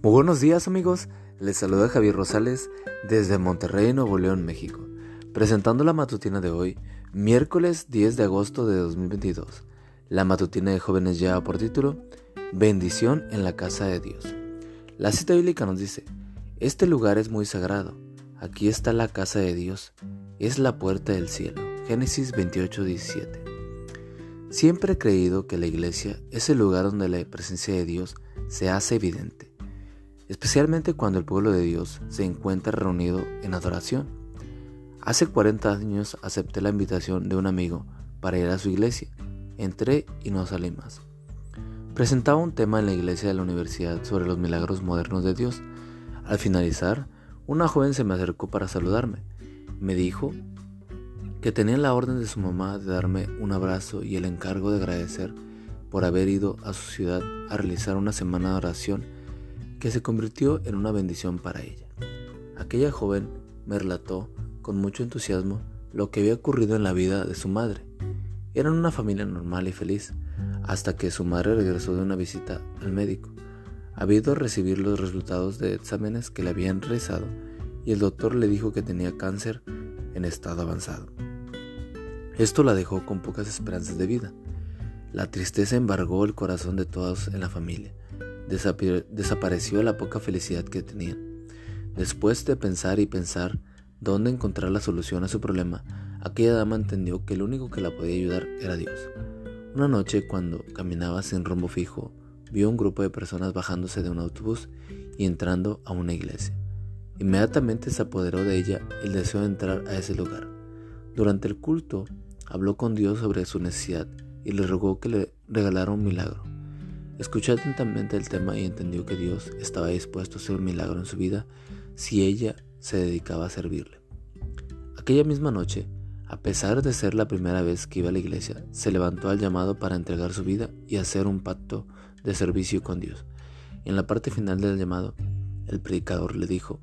Muy buenos días amigos, les saluda Javier Rosales desde Monterrey, Nuevo León, México, presentando la matutina de hoy, miércoles 10 de agosto de 2022. La matutina de jóvenes lleva por título Bendición en la casa de Dios. La cita bíblica nos dice, este lugar es muy sagrado, aquí está la casa de Dios, es la puerta del cielo. Génesis 28, 17. Siempre he creído que la iglesia es el lugar donde la presencia de Dios se hace evidente especialmente cuando el pueblo de Dios se encuentra reunido en adoración. Hace 40 años acepté la invitación de un amigo para ir a su iglesia. Entré y no salí más. Presentaba un tema en la iglesia de la universidad sobre los milagros modernos de Dios. Al finalizar, una joven se me acercó para saludarme. Me dijo que tenía la orden de su mamá de darme un abrazo y el encargo de agradecer por haber ido a su ciudad a realizar una semana de oración que se convirtió en una bendición para ella. Aquella joven me relató con mucho entusiasmo lo que había ocurrido en la vida de su madre. Eran una familia normal y feliz, hasta que su madre regresó de una visita al médico. Había ido a recibir los resultados de exámenes que le habían realizado y el doctor le dijo que tenía cáncer en estado avanzado. Esto la dejó con pocas esperanzas de vida. La tristeza embargó el corazón de todos en la familia desapareció la poca felicidad que tenían. Después de pensar y pensar dónde encontrar la solución a su problema, aquella dama entendió que el único que la podía ayudar era Dios. Una noche, cuando caminaba sin rumbo fijo, vio un grupo de personas bajándose de un autobús y entrando a una iglesia. Inmediatamente se apoderó de ella el deseo de entrar a ese lugar. Durante el culto, habló con Dios sobre su necesidad y le rogó que le regalara un milagro. Escuchó atentamente el tema y entendió que Dios estaba dispuesto a hacer un milagro en su vida si ella se dedicaba a servirle. Aquella misma noche, a pesar de ser la primera vez que iba a la iglesia, se levantó al llamado para entregar su vida y hacer un pacto de servicio con Dios. En la parte final del llamado, el predicador le dijo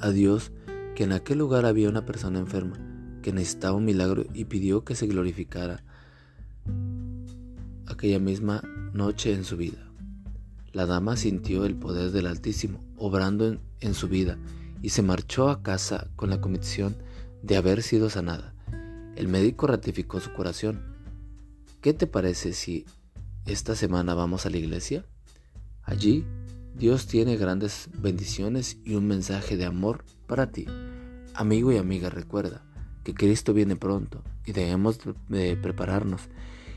a Dios que en aquel lugar había una persona enferma que necesitaba un milagro y pidió que se glorificara aquella misma noche en su vida. La dama sintió el poder del Altísimo obrando en, su vida y se marchó a casa con la convicción de haber sido sanada. El médico ratificó su curación. ¿Qué te parece si esta semana vamos a la iglesia? Allí Dios tiene grandes bendiciones y un mensaje de amor para ti. Amigo y amiga, recuerda que Cristo viene pronto y debemos de prepararnos